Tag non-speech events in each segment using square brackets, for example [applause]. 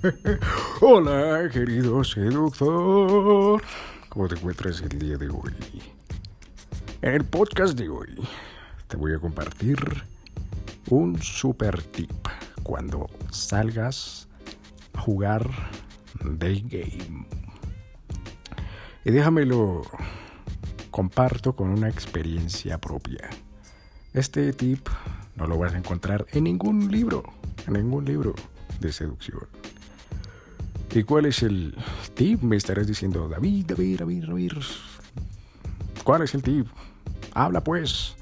[laughs] Hola, querido seductor. ¿Cómo te encuentras el día de hoy? En el podcast de hoy te voy a compartir un super tip cuando salgas a jugar Day Game. Y déjamelo comparto con una experiencia propia. Este tip no lo vas a encontrar en ningún libro, en ningún libro de seducción. ¿Y cuál es el tip? Me estarás diciendo, David, David, David, David. ¿Cuál es el tip? Habla pues.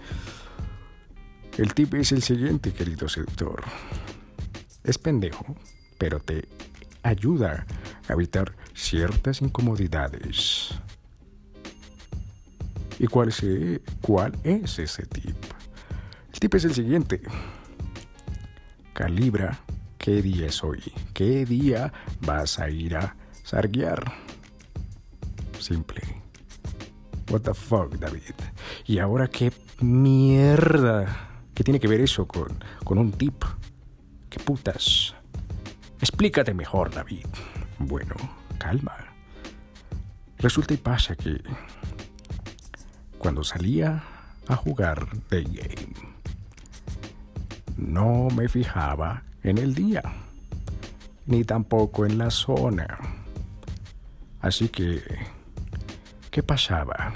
El tip es el siguiente, querido seductor. Es pendejo, pero te ayuda a evitar ciertas incomodidades. ¿Y cuál es, cuál es ese tip? El tip es el siguiente. Calibra qué día es hoy, qué día vas a ir a sarguear. Simple. What the fuck, David. Y ahora qué mierda. ¿Qué tiene que ver eso con, con un tip? ¿Qué putas? Explícate mejor, David. Bueno, calma. Resulta y pasa que cuando salía a jugar The Game, no me fijaba en el día, ni tampoco en la zona. Así que, ¿qué pasaba?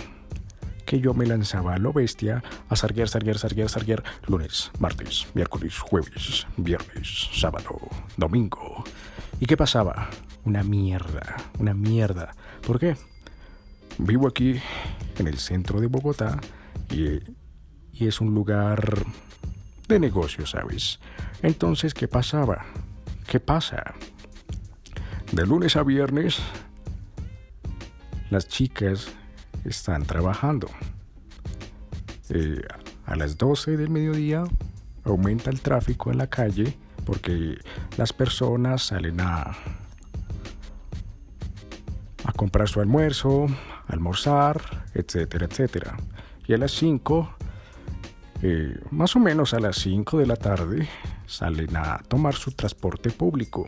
Que yo me lanzaba a lo bestia a sarguear, sarguear, sarguear, sarguear lunes, martes, miércoles, jueves, viernes, sábado, domingo. ¿Y qué pasaba? Una mierda, una mierda. ¿Por qué? Vivo aquí en el centro de Bogotá y, y es un lugar de negocio, ¿sabes? Entonces, ¿qué pasaba? ¿Qué pasa? De lunes a viernes, las chicas están trabajando. Eh, a las 12 del mediodía aumenta el tráfico en la calle porque las personas salen a, a comprar su almuerzo, almorzar, etcétera, etcétera. Y a las 5, eh, más o menos a las 5 de la tarde, salen a tomar su transporte público.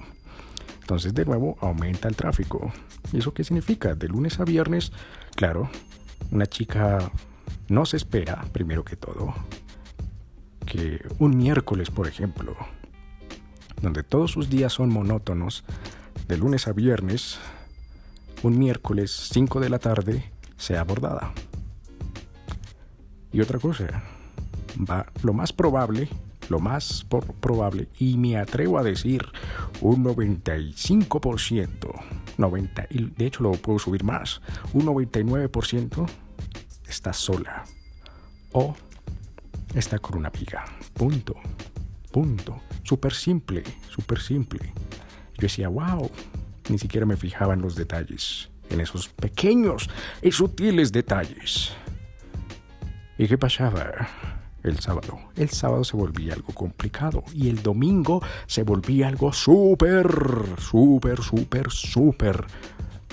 Entonces de nuevo aumenta el tráfico. ¿Y eso qué significa? De lunes a viernes, claro, una chica no se espera, primero que todo, que un miércoles, por ejemplo, donde todos sus días son monótonos, de lunes a viernes, un miércoles 5 de la tarde sea abordada. Y otra cosa, va lo más probable, lo más probable, y me atrevo a decir un 95%, 90, y de hecho lo puedo subir más, un 99% está sola o está con una amiga. Punto. Punto. Súper simple, súper simple. Yo decía, wow, ni siquiera me fijaba en los detalles, en esos pequeños y sutiles detalles. ¿Y qué pasaba? El sábado. El sábado se volvía algo complicado y el domingo se volvía algo súper, súper, súper, súper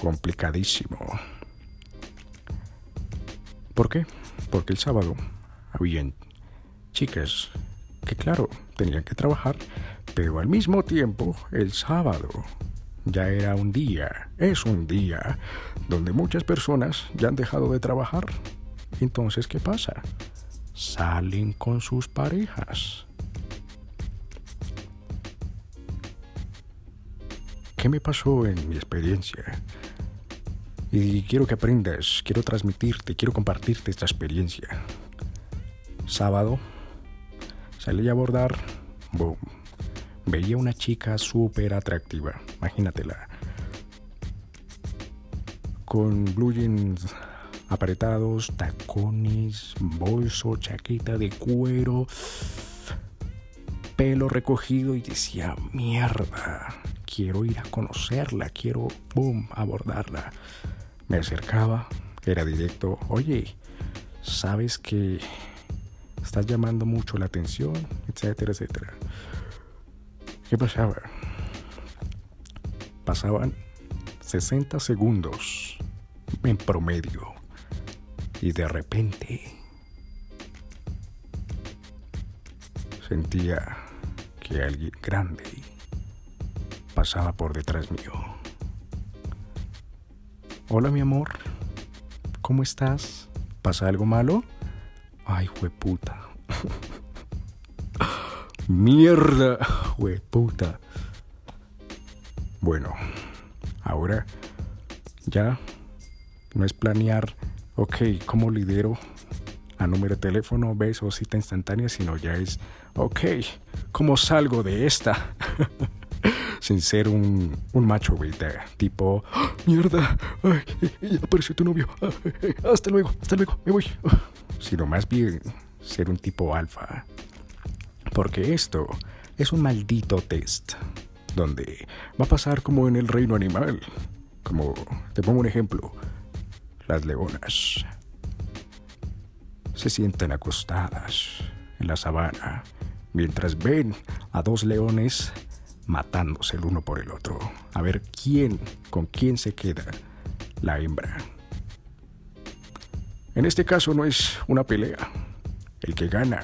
complicadísimo. ¿Por qué? Porque el sábado habían chicas que claro, tenían que trabajar, pero al mismo tiempo el sábado ya era un día, es un día donde muchas personas ya han dejado de trabajar. Entonces, ¿qué pasa? Salen con sus parejas. ¿Qué me pasó en mi experiencia? Y quiero que aprendas, quiero transmitirte, quiero compartirte esta experiencia. Sábado, salí a abordar, boom. Veía una chica súper atractiva, imagínatela. Con blue jeans apretados, tacones, bolso, chaqueta de cuero, pelo recogido y decía, mierda, quiero ir a conocerla, quiero, boom, abordarla. Me acercaba, era directo, oye, sabes que estás llamando mucho la atención, etcétera, etcétera. ¿Qué pasaba? Pasaban 60 segundos en promedio y de repente sentía que alguien grande pasaba por detrás mío. Hola mi amor, ¿cómo estás? ¿Pasa algo malo? Ay, jueputa. [laughs] Mierda, jueputa. Bueno, ahora ya no es planear, ok, ¿cómo lidero a número de teléfono, beso, cita instantánea, sino ya es, ok, ¿cómo salgo de esta? [laughs] Sin ser un, un macho, güey, tipo, ¡Ah, mierda, ay, apareció tu novio, hasta luego, hasta luego, me voy. [laughs] Sino más bien ser un tipo alfa. Porque esto es un maldito test donde va a pasar como en el reino animal. Como, te pongo un ejemplo, las leonas se sientan acostadas en la sabana mientras ven a dos leones matándose el uno por el otro. A ver quién, con quién se queda la hembra. En este caso no es una pelea. El que gana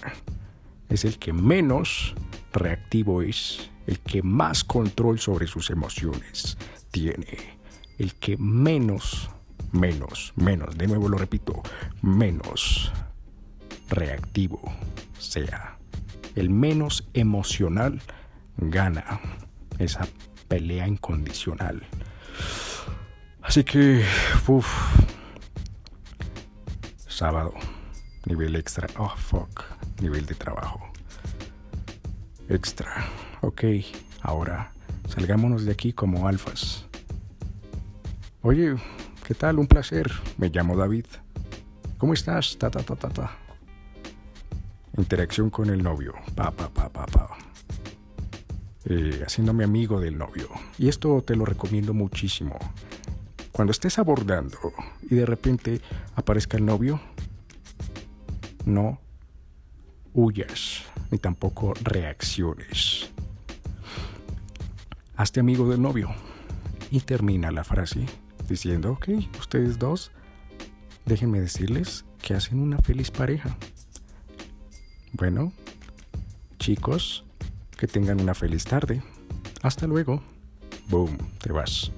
es el que menos reactivo es, el que más control sobre sus emociones tiene, el que menos, menos, menos, de nuevo lo repito, menos reactivo sea. El menos emocional gana esa pelea incondicional. Así que, uff, sábado, nivel extra, oh fuck, nivel de trabajo. Extra, ok, ahora salgámonos de aquí como alfas. Oye, ¿qué tal? Un placer, me llamo David. ¿Cómo estás? Ta, ta, ta, ta, ta. Interacción con el novio, pa, pa, pa, pa, pa. Eh, haciéndome amigo del novio. Y esto te lo recomiendo muchísimo. Cuando estés abordando y de repente aparezca el novio, no huyas ni tampoco reacciones. Hazte amigo del novio y termina la frase diciendo, ok, ustedes dos, déjenme decirles que hacen una feliz pareja. Bueno, chicos, que tengan una feliz tarde. Hasta luego. Boom, te vas.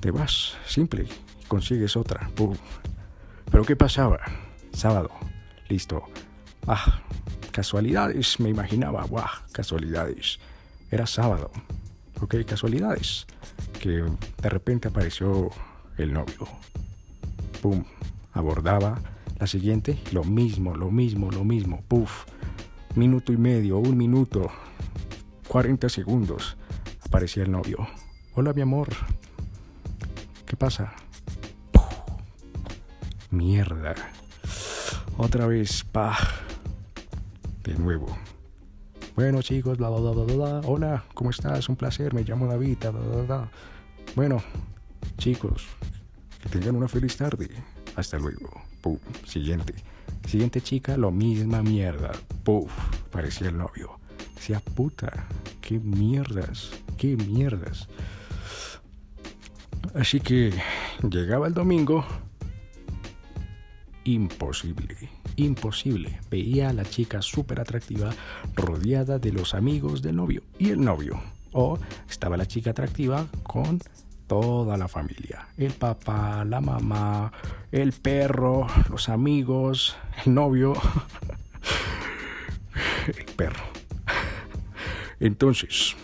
Te vas, simple, consigues otra. Boom. Pero ¿qué pasaba? Sábado, listo. Ah, casualidades, me imaginaba. Guau, casualidades. Era sábado. Ok, casualidades. Que de repente apareció el novio. Boom, abordaba. La siguiente, lo mismo, lo mismo, lo mismo. Puff minuto y medio, un minuto, 40 segundos, aparecía el novio. Hola, mi amor. ¿Qué pasa? Mierda. Otra vez, pa. De nuevo. Bueno, chicos, bla, bla, bla, bla, bla. Hola, ¿cómo estás? Un placer, me llamo David, bla, bla, bla. Bueno, chicos, que tengan una feliz tarde. Hasta luego. Pum. Siguiente. Siguiente chica, lo misma mierda. Puf, parecía el novio. Decía, puta, qué mierdas, qué mierdas. Así que llegaba el domingo. Imposible, imposible. Veía a la chica súper atractiva rodeada de los amigos del novio y el novio. O estaba la chica atractiva con toda la familia. El papá, la mamá, el perro, los amigos, el novio, [laughs] el perro. Entonces,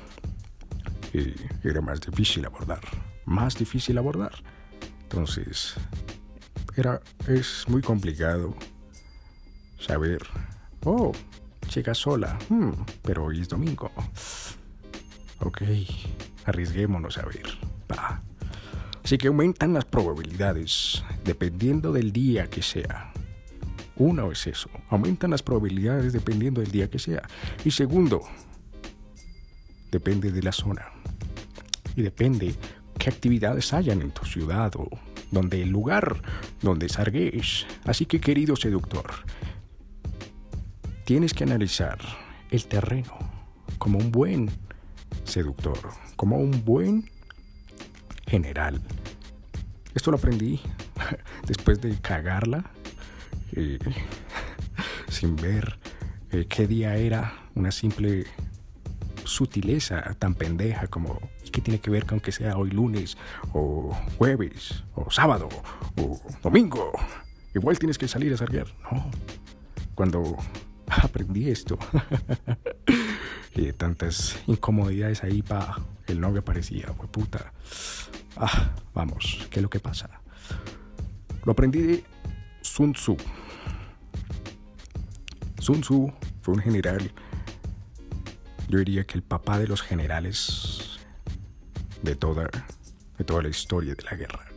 eh, era más difícil abordar, más difícil abordar. Entonces, era, es muy complicado saber, oh, chica sola, hmm, pero hoy es domingo. Ok, arriesguémonos a ver. Así que aumentan las probabilidades, dependiendo del día que sea. Uno es eso, aumentan las probabilidades dependiendo del día que sea. Y segundo, depende de la zona. Y depende qué actividades hayan en tu ciudad o donde el lugar donde salgues. Así que querido seductor, tienes que analizar el terreno como un buen seductor, como un buen general. Esto lo aprendí [laughs] después de cagarla, eh, [laughs] sin ver eh, qué día era, una simple sutileza tan pendeja como ¿y qué tiene que ver con que sea hoy lunes o jueves o sábado o domingo? Igual tienes que salir a salir. No. Cuando aprendí esto [laughs] y de tantas incomodidades ahí pa el novio aparecía, fue puta. Ah, vamos, ¿qué es lo que pasa? Lo aprendí de Sun Tzu. Sun Tzu fue un general, yo diría que el papá de los generales de toda, de toda la historia de la guerra.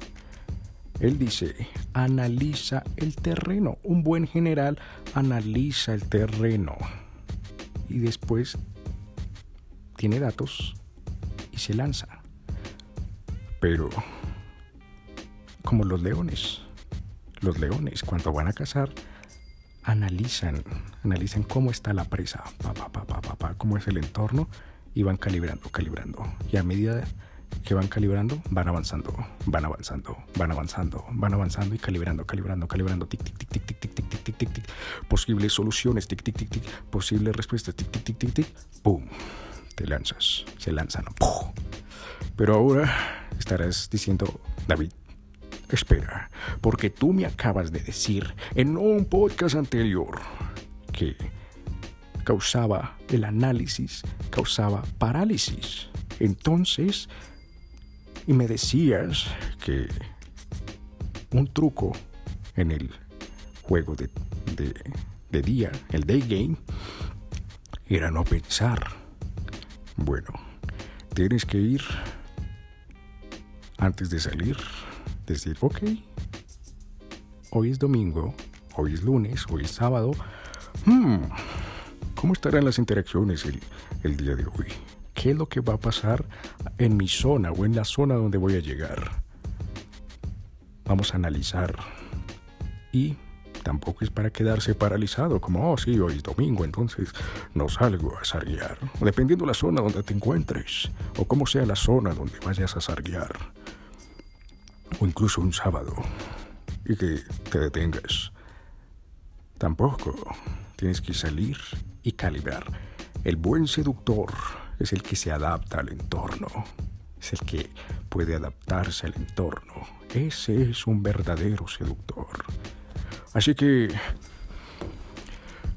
Él dice, analiza el terreno. Un buen general analiza el terreno y después tiene datos y se lanza. Pero, como los leones, los leones cuando van a cazar, analizan, analizan cómo está la presa, cómo es el entorno y van calibrando, calibrando. Y a medida que van calibrando, van avanzando, van avanzando, van avanzando, van avanzando y calibrando, calibrando, calibrando, tic, tic, tic, tic, tic, tic, tic, tic, tic, tic, posibles soluciones, tic, tic, tic, tic, posibles respuestas, tic, tic, tic, tic, tic, boom, te lanzas, se lanzan, pero ahora estarás diciendo, David, espera, porque tú me acabas de decir en un podcast anterior que causaba el análisis, causaba parálisis. Entonces, y me decías que un truco en el juego de, de, día, el day game, era no pensar. Bueno, tienes que ir antes de salir, decir, ok, hoy es domingo, hoy es lunes, hoy es sábado. Hmm, ¿Cómo estarán las interacciones el, el día de hoy? qué es lo que va a pasar en mi zona o en la zona donde voy a llegar. Vamos a analizar. Y tampoco es para quedarse paralizado, como, oh, sí, hoy es domingo, entonces no salgo a sarguear. Dependiendo la zona donde te encuentres, o cómo sea la zona donde vayas a sarguear. O incluso un sábado, y que te detengas. Tampoco tienes que salir y calibrar. El buen seductor es el que se adapta al entorno, es el que puede adaptarse al entorno. Ese es un verdadero seductor. Así que,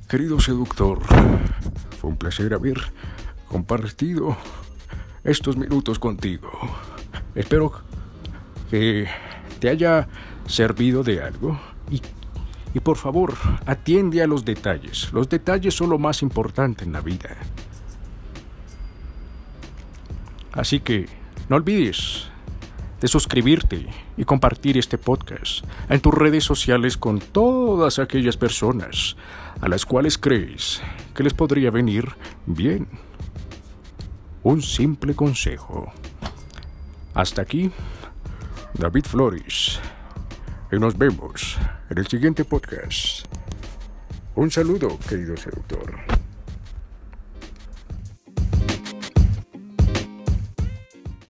querido seductor, fue un placer haber compartido estos minutos contigo. Espero que te haya servido de algo y, y por favor atiende a los detalles. Los detalles son lo más importante en la vida. Así que no olvides de suscribirte y compartir este podcast en tus redes sociales con todas aquellas personas a las cuales crees que les podría venir bien. Un simple consejo. Hasta aquí, David Flores. Y nos vemos en el siguiente podcast. Un saludo, querido seductor.